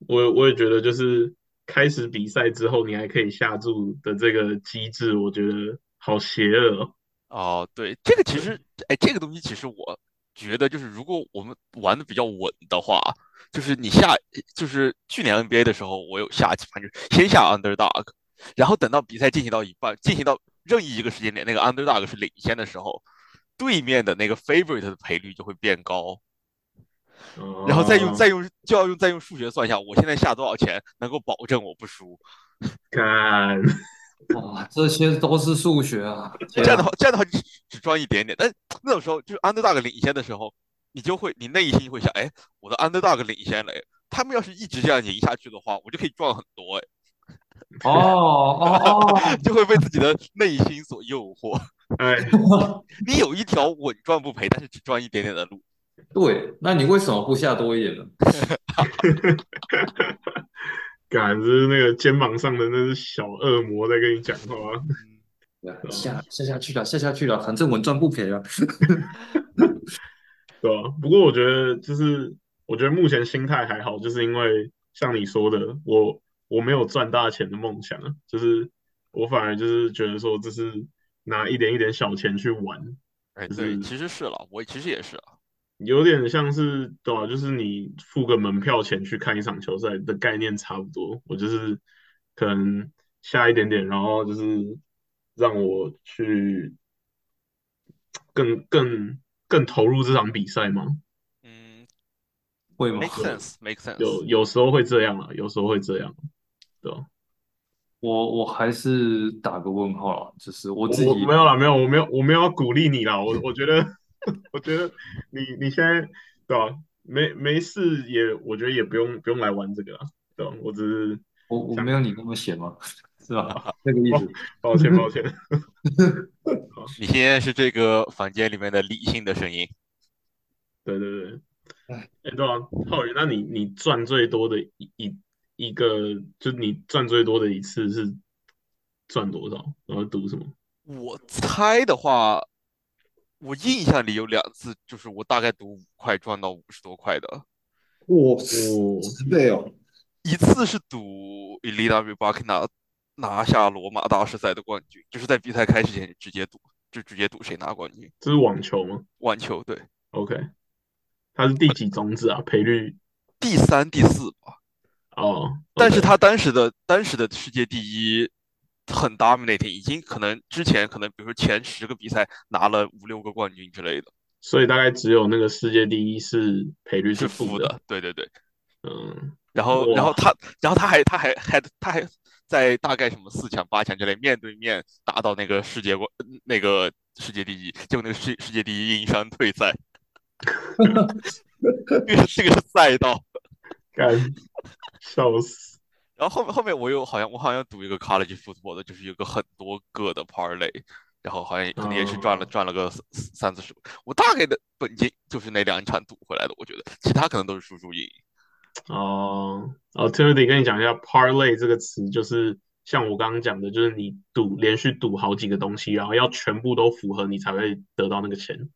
Speaker 3: 我我也觉得就是开始比赛之后，你还可以下注的这个机制，我觉得好邪恶哦。
Speaker 2: 哦，对，这个其实，哎，这个东西其实我觉得，就是如果我们玩的比较稳的话，就是你下，就是去年 NBA 的时候，我有下棋盘，就是先下 underdog，然后等到比赛进行到一半，进行到任意一个时间点，那个 underdog 是领先的时候，对面的那个 favorite 的赔率就会变高，然后再用
Speaker 3: 哦
Speaker 2: 再用就要用再用数学算一下，我现在下多少钱能够保证我不输。
Speaker 3: 看，
Speaker 4: 哇，这些都是数学啊！
Speaker 2: 这样的话，这样的话只只赚一点点，但那种时候就是 underdog 领先的时候，你就会你内心会想，哎，我的 underdog 领先了，哎，他们要是一直这样赢下去的话，我就可以赚很多，哎，
Speaker 4: 哦哦哦，
Speaker 2: 就会被自己的内心所诱惑。
Speaker 3: 哎，
Speaker 2: 你有一条稳赚不赔，但是只赚一点点的路。
Speaker 4: 对，那你为什么不下多一点呢？
Speaker 3: 感这是那个肩膀上的那只小恶魔在跟你讲话。
Speaker 4: 下下下去了，下下去了，反正稳赚不赔啊。
Speaker 3: 对吧？不过我觉得就是，我觉得目前心态还好，就是因为像你说的，我我没有赚大钱的梦想啊，就是我反而就是觉得说，这是拿一点一点小钱去玩，
Speaker 2: 哎，对，
Speaker 3: 就是
Speaker 2: 其实是了，我其实也是啊。
Speaker 3: 有点像是对吧？就是你付个门票钱去看一场球赛的概念差不多。我就是可能下一点点，然后就是让我去更更更投入这场比赛嘛。
Speaker 2: 嗯
Speaker 4: 会吗
Speaker 2: ？，make sense，make
Speaker 3: 有
Speaker 2: sense。
Speaker 3: 有时候会这样啊，有时候会这样，对吧？
Speaker 4: 我我还是打个问号啊，就是我
Speaker 3: 我
Speaker 4: 自己
Speaker 3: 我没有啦，没有，我没有，我没有要鼓励你啦。我我觉得，我觉得你你现在对吧？没没事也，我觉得也不用不用来玩这个了，对吧？我只是
Speaker 4: 我我
Speaker 3: 想
Speaker 4: 没有你那么闲吗？是吧？那个意思。
Speaker 3: 抱歉抱歉。
Speaker 2: 你现在是这个房间里面的理性的声音。
Speaker 3: 对对对，
Speaker 4: 哎
Speaker 3: 哎，对啊，浩宇，那你你赚最多的一一一个，就你赚最多的一次是赚多少？然后赌什么？
Speaker 2: 我猜的话，我印象里有两次，就是我大概赌五块赚到五十多块的。
Speaker 4: 哇，
Speaker 3: 哦，
Speaker 4: 十倍哦！
Speaker 2: 一次是赌 Elena Rybakina 拿下罗马大师赛的冠军，就是在比赛开始前直接赌，就直接赌谁拿冠军。
Speaker 3: 这是网球吗
Speaker 2: 网球对
Speaker 3: ，？OK，他是第几种子啊？赔率
Speaker 2: 第三、第四吧。
Speaker 3: 哦，
Speaker 2: 但是他当时的当时的世界第一很 dominating，已经可能之前可能比如说前十个比赛拿了五六个冠军之类的，
Speaker 3: 所以大概只有那个世界第一是赔率
Speaker 2: 是
Speaker 3: 负
Speaker 2: 负的。对对对。
Speaker 3: 嗯，
Speaker 2: 然后，然后他，然后他还，他还还他还在大概什么四强、八强之类面对面打到那个世界冠那个世界第一，结果那个世世界第一因伤退赛，这个是这个是赛道。
Speaker 3: 干，笑死。
Speaker 2: 然后后面后面我又好像我好像赌一个 college football 的，就是有个很多个的 parlay，然后好像可能也是赚了
Speaker 3: 哦
Speaker 2: 赚了个三三四十，我大概的本金就是那两场赌回来的，我觉得其他可能都是输输赢赢。
Speaker 3: 哦哦，Timothy 跟你讲一下，parlay 这个词就是像我刚刚讲的，就是你赌连续赌好几个东西，然后要全部都符合，你才会得到那个钱。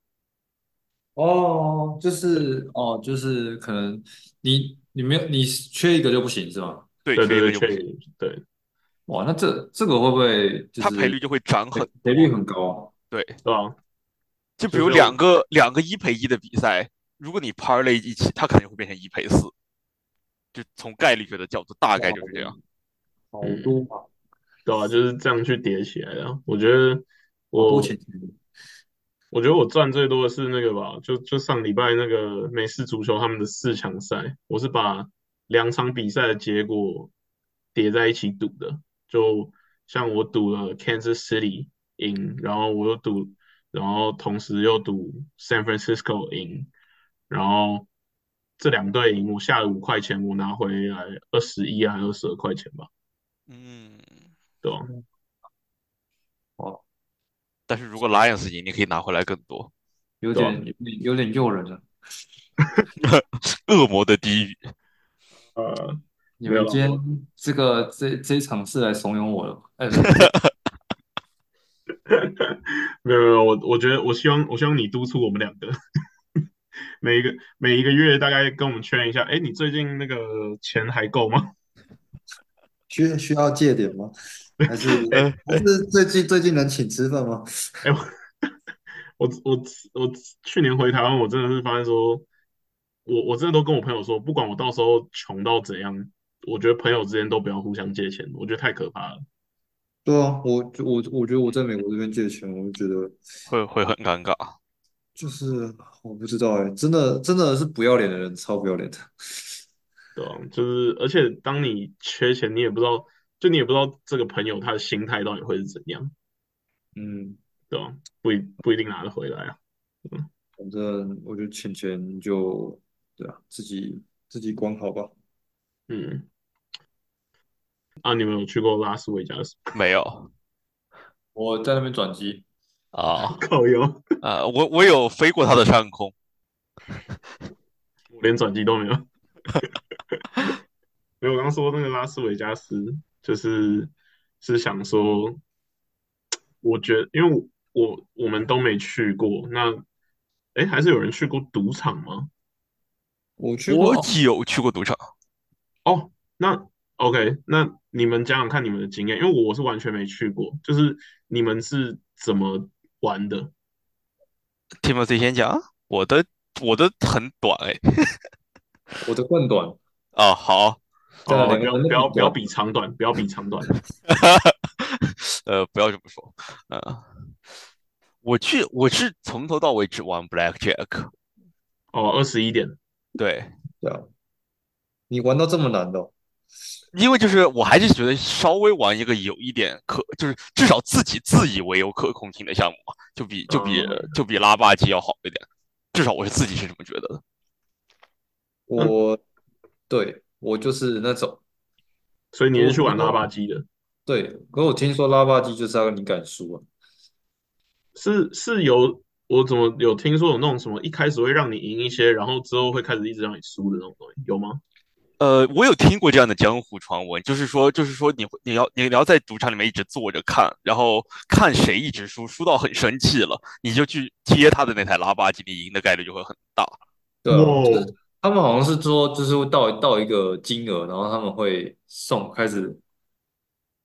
Speaker 4: 哦，就是哦，就是可能你你没有你缺一个就不行是吗？
Speaker 2: 对，
Speaker 3: 对对确实对
Speaker 4: 哇，那这这个会不会就是
Speaker 2: 它赔率就会涨很
Speaker 4: 赔率很高啊？
Speaker 2: 对。
Speaker 3: 对吧？
Speaker 2: 就比如两个两个一赔一的比赛，如果你 parlay 一起，它肯定会变成一赔四。就从概率学的角度，大概就是这样。
Speaker 4: 好多啊，
Speaker 3: 对吧？就是这样去叠起来的。我觉得我。我觉得我赚最多的是那个吧，就就上礼拜那个美式足球他们的四强赛，我是把两场比赛的结果叠在一起赌的。就像我赌了 Kansas City 赢，然后我又赌，然后同时又赌 San Francisco 赢，然后这两队赢，我下了五块钱，我拿回来二十一还二十二块钱吧，
Speaker 2: 嗯，
Speaker 3: 对吧？
Speaker 4: 哦，
Speaker 2: 但是如果 Lions 赢，你可以拿回来更多。
Speaker 4: 有点有点诱人了。
Speaker 2: 恶魔的低语，
Speaker 3: 呃，
Speaker 4: 你们今天这个这这一场是来怂恿我的，哎，
Speaker 3: 没有没有，我我觉得我希望我希望你督促我们两个，每一个每一个月大概跟我们确认一下，哎，你最近那个钱还够吗？
Speaker 1: 需需要借点吗？还是
Speaker 2: 呃
Speaker 1: 还是最近最近能请吃饭吗？
Speaker 3: 哎我我我去年回台湾，我真的是发现说，我我真的都跟我朋友说，不管我到时候穷到怎样，我觉得朋友之间都不要互相借钱，我觉得太可怕了。
Speaker 4: 对啊，我我我觉得我在美国这边借钱，我就觉得
Speaker 2: 会会很尴尬。
Speaker 4: 就是我不知道哎，真的真的是不要脸的人，超不要脸的。
Speaker 3: 对啊，就是而且当你缺钱，你也不知道，就你也不知道这个朋友他的心态到底会是怎样，
Speaker 4: 嗯，
Speaker 3: 对吧？不一不一定拿得回来啊。
Speaker 4: 嗯反正我觉得钱钱就对啊，自己自己管好吧。
Speaker 3: 嗯，啊，你们有去过拉斯维加斯？
Speaker 2: 没有
Speaker 5: 我在那边转机，
Speaker 2: 啊，
Speaker 3: 靠油，
Speaker 2: 啊，我我有飞过他的上空，
Speaker 3: 我连转机都没有。没有，我刚说那个拉斯维加斯，就是是想说，我觉得，因为我我我们都没去过，那哎，还是有人去过赌场吗？
Speaker 4: 我去过
Speaker 2: 我有去过赌场。
Speaker 3: 哦，那 OK，那你们讲讲看你们的经验，因为我是完全没去过，就是你们是怎么玩的
Speaker 2: ？Timothy 先讲，我的我的很短哎。
Speaker 4: 我的更短，
Speaker 2: 啊，好，
Speaker 3: 哦，
Speaker 4: 对啊两个人都
Speaker 3: 不要不要不要比长短，不要比长短。
Speaker 2: 呃，不要这么说，呃，我去，我是从头到尾只玩 Blackjack，
Speaker 3: 哦，二十一点，
Speaker 2: 对，
Speaker 4: 对啊，你玩到这么难的哦，
Speaker 2: 因为就是我还是觉得稍微玩一个有一点可，就是至少自己自以为有可控性的项目嘛，就比就比
Speaker 3: 哦
Speaker 2: 就比拉霸机要好一点，至少我是自己是这么觉得的。
Speaker 4: 我对我就是那种。
Speaker 3: 所以你是去玩拉霸机的？
Speaker 4: 对，可我听说拉霸机就是要你敢输啊，
Speaker 3: 是是有我怎么有听说有那种什么一开始会让你赢一些，然后之后会开始一直让你输的那种东西，有吗？
Speaker 2: 呃，我有听过这样的江湖传闻，就是说，就是说你会你要你要在赌场里面一直坐着看，然后看谁一直输，输到很生气了，你就去接他的那台拉霸机，你赢的概率就会很大。
Speaker 4: 对他们好像是说就是会到到一个金额，然后他们会送开始，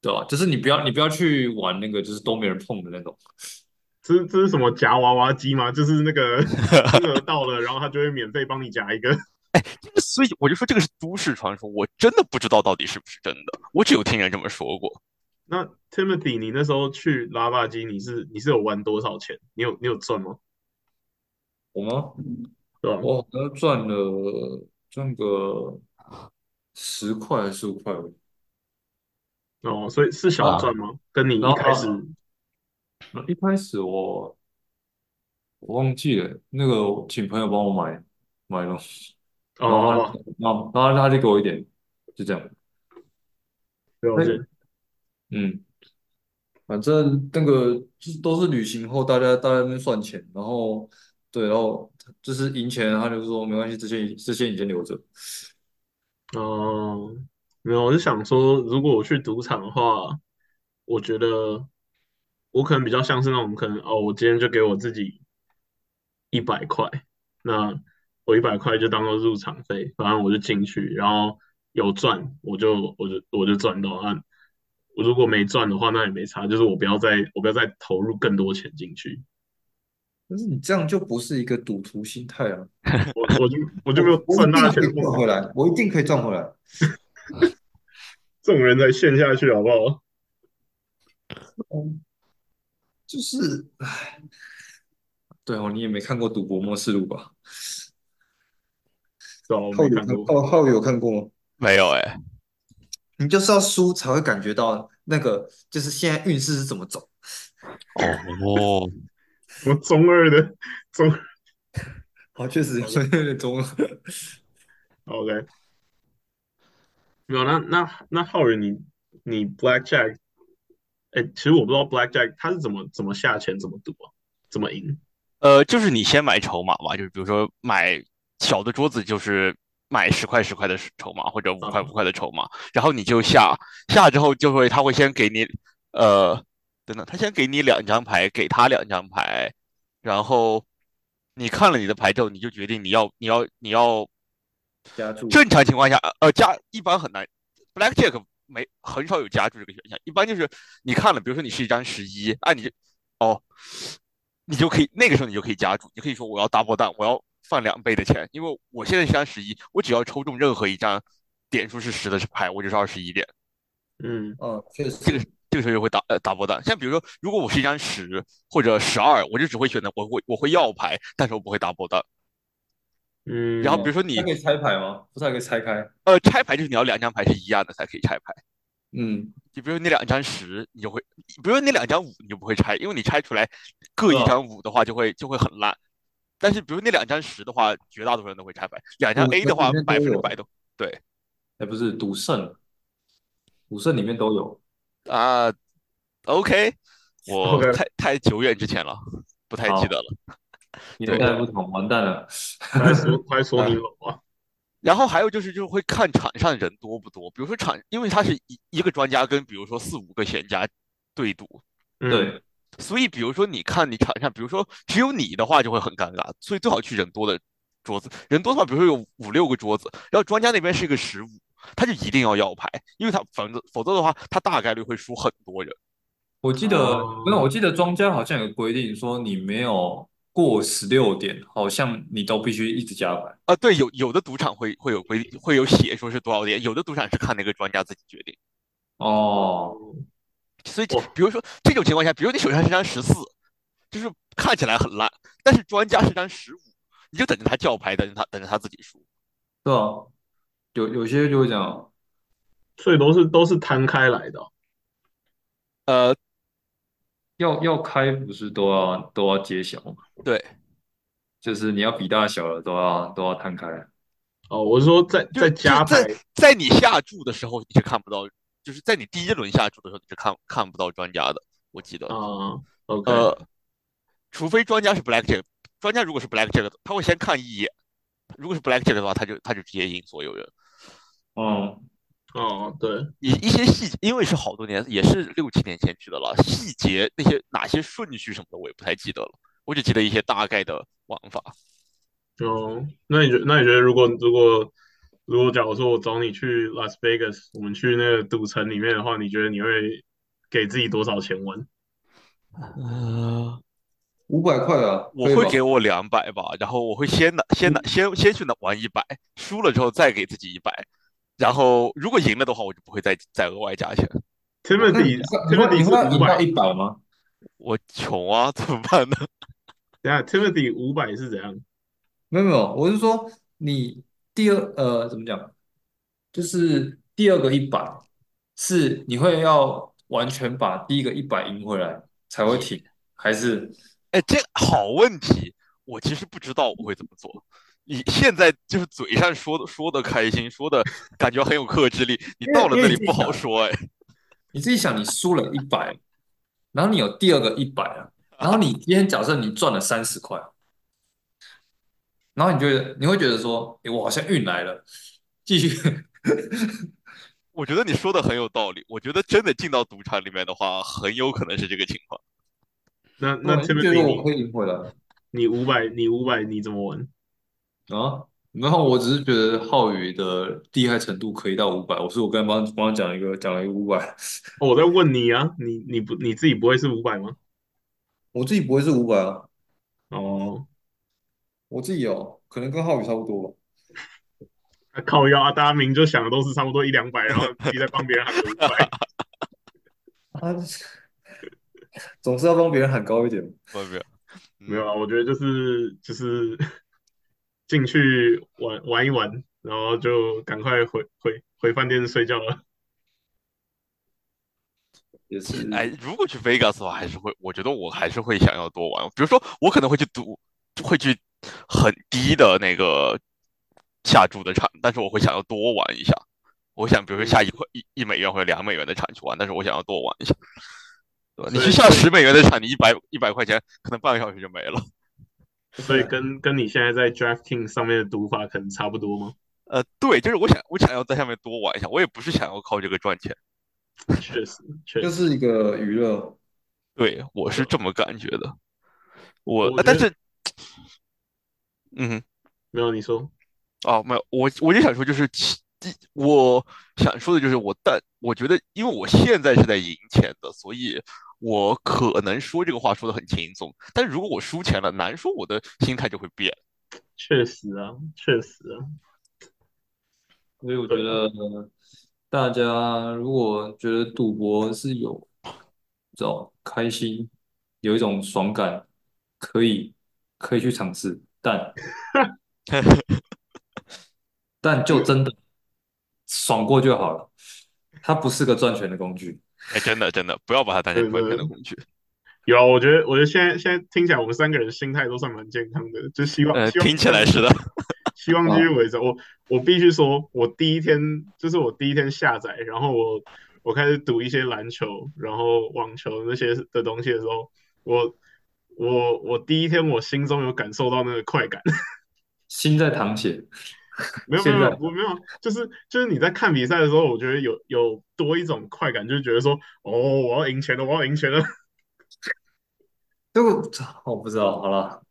Speaker 4: 对吧？就是你不要你不要去玩那个就是都没人碰的那种，
Speaker 3: 这是这是什么夹娃娃机吗？就是那个 金额到了，然后他就会免费帮你夹一个。
Speaker 2: 这个所以我就说这个是都市传说，我真的不知道到底是不是真的，我只有听人这么说过。
Speaker 3: 那 Timothy，你那时候去拉霸机，你是你是有玩多少钱？你有你有赚吗？
Speaker 4: 我吗？
Speaker 3: 对吧？
Speaker 4: 我好像赚了赚个十块还是十五块。
Speaker 3: 哦，所以是小赚吗？跟你一开始
Speaker 4: 一开始我我忘记了，那个我请朋友帮我买买了，然后他
Speaker 3: 哦，
Speaker 4: 然后然后他就给我一点，就这样。
Speaker 3: 了解。
Speaker 4: 嗯，反正那个就是都是旅行后，大家大家在那边算钱，然后对，然后就是赢钱，他就说没关系，这些这些你先留着。
Speaker 3: 哦，没有，我就想说，如果我去赌场的话，我觉得我可能比较像是那种，可能哦，我今天就给我自己一百块，那我一百块就当做入场费，反正我就进去，然后有赚我就我就我就赚到啊，我如果没赚的话，那也没差，就是我不要再我不要再投入更多钱进去，
Speaker 4: 但是你这样就不是一个赌徒心态啊！
Speaker 3: 我我就我就没有赚大钱，
Speaker 4: 赚回来，我一定可以赚回来。
Speaker 3: 这种人才陷下去好不好？
Speaker 4: 嗯，就是，哎，对哦，你也没看过《赌博默示录》吧？
Speaker 3: 对啊，我
Speaker 4: 浩宇有看，
Speaker 3: 看过。
Speaker 4: 浩浩宇有看过吗？
Speaker 2: 没有哎，
Speaker 4: 你就是要输才会感觉到那个，就是现在运势是怎么走。
Speaker 2: 哦，
Speaker 3: 什么中二的中
Speaker 4: 好，确实有点中二。
Speaker 3: OK，没有那那那浩宇你你 Blackjack，哎，其实我不知道 Blackjack 它是怎么怎么下钱怎么赌啊，怎么赢？
Speaker 2: 呃，就是你先买筹码嘛，就是比如说买小的桌子，就是买十块十块的筹码，或者五块五块的筹码，然后你就下下之后就会他会先给你呃，等等，他先给你两张牌，给他两张牌，然后你看了你的牌之后，你就决定你要你要你要
Speaker 4: 加注
Speaker 2: 正常情况下，呃，加一般很难，Blackjack 没很少有加注这个选项，一般就是你看了，比如说你是一张十一，啊，你就哦，你就可以那个时候你就可以加注，你可以说我要 double down，我要放两倍的钱，因为我现在是张十一，我只要抽中任何一张点数是十的牌，我就是二十一点。
Speaker 3: 嗯
Speaker 4: 哦，确实，
Speaker 2: 这个这个时候就会打呃 double down。像比如说，如果我是一张十或者十二，我就只会选择我会我会要牌，但是我不会 double down。
Speaker 3: 嗯，
Speaker 2: 然后比如说你
Speaker 4: 它可以拆牌吗？不是还可以拆开？
Speaker 2: 呃拆牌就是你要两张牌是一样的才可以拆牌。
Speaker 4: 嗯，
Speaker 2: 就比如那两张十，你就会，比如说那两张五，你就不会拆，因为你拆出来各一张五的话，就会就会很烂。但是比如那两张十的话，绝大多数人都会拆牌。两张 A 的话百分之百都对
Speaker 4: 哎，不是赌圣，赌圣里面都有。
Speaker 2: 啊。OK，我太太久远之前了，不太记得了。
Speaker 4: 年代不同，完蛋了。
Speaker 3: 他还说说你老啊，
Speaker 2: 然后还有就是，就是会看场上人多不多。比如说场，因为他是一一个专家跟比如说四五个闲家对赌，
Speaker 3: 嗯，
Speaker 4: 对，
Speaker 2: 所以比如说你看你场上，比如说只有你的话就会很尴尬，所以最好去人多的桌子。人多的话，比如说有五六个桌子，然后专家那边是一个十五，他就一定要要牌，因为他反正否则的话，他大概率会输很多人。
Speaker 4: 我记得
Speaker 3: 哦
Speaker 4: 没有，我记得庄家好像有规定说，你没有过十六点，好像你都必须一直加班。
Speaker 2: 啊，对，有有的赌场会会有规定，会有写说是多少点，有的赌场是看那个专家自己决定。
Speaker 4: 哦，
Speaker 2: 所以，比如说这种情况下，比如你手上是张十四，就是看起来很烂，但是专家是张十五，你就等着他叫牌，等着他等着他自己输。
Speaker 4: 对啊，有有些就会这样。
Speaker 3: 所以都是都是摊开来的哦。
Speaker 2: 呃，
Speaker 4: 要要开不是都要都要揭晓吗？
Speaker 2: 对，
Speaker 4: 就是你要比大小了，都要都要摊开。
Speaker 3: 哦，我是说在
Speaker 2: 就
Speaker 3: 在加
Speaker 2: 就在
Speaker 3: 牌，
Speaker 2: 在你下注的时候，你是看不到，就是在你第一轮下注的时候，你是看看不到专家的。我记得，
Speaker 3: 啊，OK，
Speaker 2: 呃，除非专家是 blackjack，专家如果是 blackjack，他会先看一眼，如果是 blackjack 的话，他就他就直接赢所有人。
Speaker 4: 嗯，
Speaker 3: 哦，对，
Speaker 2: 一一些细节，因为是好多年，也是六七年前去的了，细节那些哪些顺序什么的，我也不太记得了，我只记得一些大概的玩法。
Speaker 3: 哦，那你觉那你觉得如果如果如果假如说我找你去 Las Vegas，我们去那个赌城里面的话，你觉得你会给自己多少钱玩？
Speaker 2: 呃，
Speaker 4: 五百块啊，
Speaker 2: 我会
Speaker 4: 可以吧
Speaker 2: 给我两百吧，然后我会先拿先拿先先去拿玩一百，输了之后再给自己一百，然后如果赢了的话，我就不会再再额外加钱。
Speaker 4: 那
Speaker 3: Timothy
Speaker 4: 你会你
Speaker 3: Timothy 是
Speaker 4: 会赢到
Speaker 3: 五百，
Speaker 4: 一百吗？
Speaker 2: 我穷啊，怎么办呢？
Speaker 3: 等下 Timothy 五百是怎样？
Speaker 4: 没有没有，我是说你第二呃怎么讲，就是第二个一百是你会要完全把第一个一百赢回来才会停，还是
Speaker 2: 哎，这好问题，我其实不知道我会怎么做。你现在就是嘴上说的说的开心，说的感觉很有克制力，你到了那里不好说哎。
Speaker 4: 你自己想，你输了一百，然后你有第二个一百啊，然后你今天假设你赚了三十块，然后你觉得你会觉得说，哎，我好像运来了，继续，
Speaker 2: 我觉得你说的很有道理，我觉得真的进到赌场里面的话，很有可能是这个情况。
Speaker 3: 那那
Speaker 4: 我就觉得我可以赢回来
Speaker 3: 你你五百你五百你怎么玩？
Speaker 4: 啊。然后我只是觉得浩宇的厉害程度可以到五百，我说我刚刚帮帮他讲一个讲了一个五百，
Speaker 3: 哦我在问你啊，你你不你自己不会是五百吗？
Speaker 4: 我自己不会是五百啊，
Speaker 3: 哦，
Speaker 4: 我自己哦，可能跟浩宇差不多吧。
Speaker 3: 啊靠腰啊，大家明就想的都是差不多一两百，然后自己在帮别人喊五百。
Speaker 4: 啊，总是要帮别人喊高一点。
Speaker 2: 没有没有，
Speaker 3: 啊，我觉得就是就是 进去玩玩一玩，然后就赶快回回回饭店睡觉了。
Speaker 4: 也是，
Speaker 2: 哎，如果去 Vegas 的话，还是会，我觉得我还是会想要多玩。比如说，我可能会去赌，会去很低的那个下注的场，但是我会想要多玩一下。我想，比如说下一块一一美元或者两美元的场去玩，但是我想要多玩一下，对吧？你去下十美元的场，你一百一百块钱，可能半个小时就没了。
Speaker 3: 所以跟跟你现在在 DraftKings 上面的赌法可能差不多吗？
Speaker 2: 呃，对，就是我想，我想要在下面多玩一下，我也不是想要靠这个赚钱。
Speaker 3: 确实，确实，
Speaker 4: 就是一个娱乐。
Speaker 2: 对，我是这么感觉的。我，
Speaker 3: 我
Speaker 2: 但是，嗯。
Speaker 3: 没有你说，
Speaker 2: 哦，没有，我我就想说，就是我想说的就是我，但我觉得，因为我现在是在赢钱的，所以我可能说这个话说的很轻松，但如果我输钱了，难说我的心态就会变。
Speaker 3: 确实啊，确实啊，
Speaker 4: 所以我觉得大家如果觉得赌博是有这种开心，有一种爽感，可以可以去尝试，但 但就真的爽过就好了，它不是个赚钱的工具。
Speaker 2: 哎，真的真的，不要把它当成赚钱的工具。
Speaker 3: 有啊，我觉得，我觉得现在现在听起来，我们三个人心态都算蛮健康的，就希望，
Speaker 2: 呃，
Speaker 3: 希望
Speaker 2: 听起来是的。
Speaker 3: 希望继续维持。我我必须说，我第一天就是我第一天下载，然后我我开始赌一些篮球，然后网球那些的东西的时候，我我我第一天我心中有感受到那个快感。
Speaker 4: 心在淌血，
Speaker 3: 没有没有我没有，就是就是你在看比赛的时候，我觉得有有多一种快感，就是觉得说，哦，我要赢钱了，我要赢钱了。
Speaker 4: 这个我不知道，好了，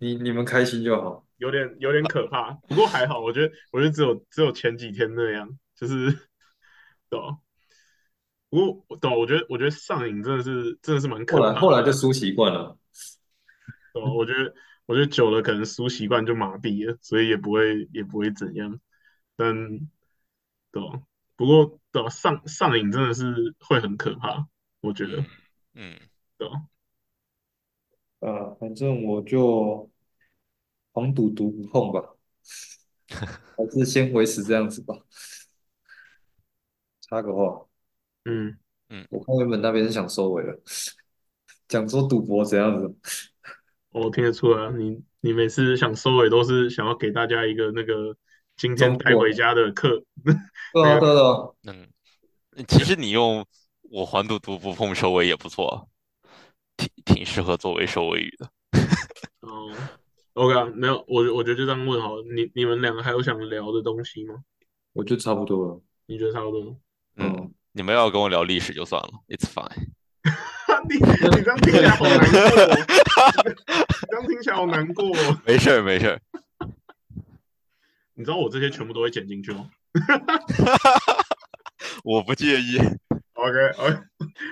Speaker 4: 你你们开心就好。
Speaker 3: 有点有点可怕，不过还好，我觉得我觉得只有只有前几天那样，就是对吧？不过懂，我觉得我觉得上瘾真的是真的是蛮可怕的，
Speaker 4: 后来就输习惯了，
Speaker 3: 懂？我觉得我觉得久了可能输习惯就麻痹了，所以也不会也不会怎样，但对吧？不过对吧，上上瘾真的是会很可怕，我觉得
Speaker 2: 嗯，
Speaker 3: 对吧？
Speaker 4: 呃，反正我就黄赌毒不碰吧，还是先维持这样子吧。插个话，
Speaker 3: 嗯，
Speaker 4: 我看原本那边是想收尾了，讲说赌博怎样子，
Speaker 3: 我听得出来，你你每次想收尾都是想要给大家一个那个今天带回家的课，
Speaker 4: 对啊对啊，
Speaker 2: 嗯，其实你用我还赌毒不碰收尾也不错，挺挺适合作为收尾语的。
Speaker 3: 哦，OK 啊，没有，我我觉得就这样问好了。你你们两个还有想聊的东西吗？
Speaker 4: 我觉得差不多了。
Speaker 3: 你觉得差不多？
Speaker 2: 嗯
Speaker 4: 嗯，
Speaker 2: 你们要跟我聊历史就算了，It's fine。
Speaker 3: 你你这样听起来好难过哦，你这样听起来好难过哦。
Speaker 2: 没事儿没事儿，
Speaker 3: 你知道我这些全部都会剪进去吗
Speaker 2: 我不介意。
Speaker 3: ？OK OK，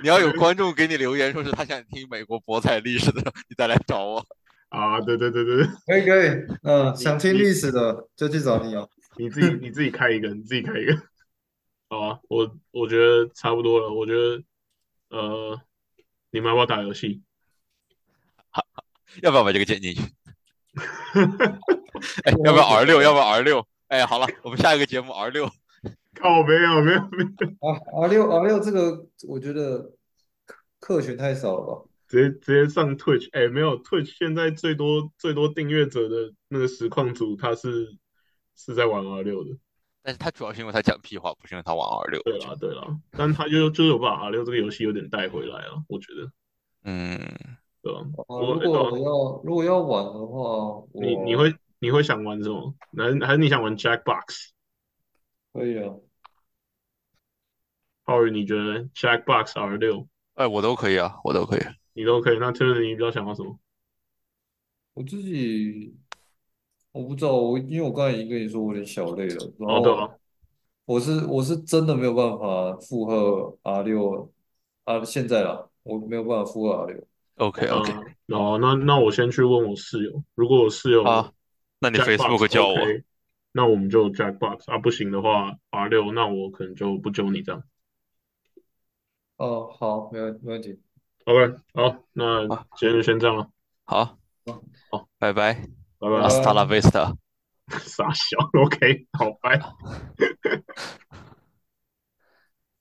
Speaker 2: 你要有观众给你留言，说是他想听美国博彩历史的，你再来找我。
Speaker 3: 啊，对对对对，
Speaker 4: 可以可以，嗯，想听历史的就去找你哦。
Speaker 3: 你自己你自己开一个，你自己开一个。好啊，我我觉得差不多了。我觉得呃，你们要不要打游戏？
Speaker 2: 要不要把这个剪进去？哎，要不要 R 六？要不要 R 六？哎，好了，我们下一个节目 R 六。
Speaker 3: 靠，没有没有没有，
Speaker 4: 啊，R 六 R 六这个我觉得客客群太少了吧？
Speaker 3: 直接直接上 Twitch，哎，没有 Twitch 现在最多最多订阅者的那个实况组，他是是在玩 R 六的。
Speaker 2: 但是他主要是因为他讲屁话，不是因为他玩 R 六。
Speaker 3: 对了对了，但他就就是有把 R 六这个游戏有点带回来了，我觉得，
Speaker 2: 嗯，
Speaker 3: 对吧？
Speaker 4: 如果要如果要玩的话，
Speaker 3: 你你会你会想玩什么？还是还是你想玩 Jackbox？
Speaker 4: 可以啊，
Speaker 3: 浩宇，你觉得 Jackbox R 六
Speaker 2: 哎，我都可以啊，我都可以。
Speaker 3: 你都可以？那 t u 你比较想要什么？
Speaker 4: 我自己我不知道，我因为我刚才已经跟你说我有点小累了，然
Speaker 3: 哦，对
Speaker 4: 后
Speaker 3: 啊，
Speaker 4: 我是我是真的没有办法负荷 R 六啊，现在啦，我没有办法负荷 R 六。
Speaker 2: OK OK，
Speaker 3: 嗯，哦，那那我先去问我室友，如果我室友
Speaker 2: 好，那你
Speaker 3: Jackbox
Speaker 2: Facebook 叫我。
Speaker 3: OK，那我们就 Jackbox 啊，不行的话 R 六，那我可能就不揪你这样。
Speaker 4: 哦，好，没问没问题。
Speaker 3: OK，好，那
Speaker 2: 好
Speaker 3: 今天就先这样了，
Speaker 2: 好，
Speaker 3: 好，
Speaker 2: 拜拜
Speaker 3: 拜拜。
Speaker 4: 好
Speaker 2: ，Hasta la vista。
Speaker 3: 傻笑，OK，好，拜。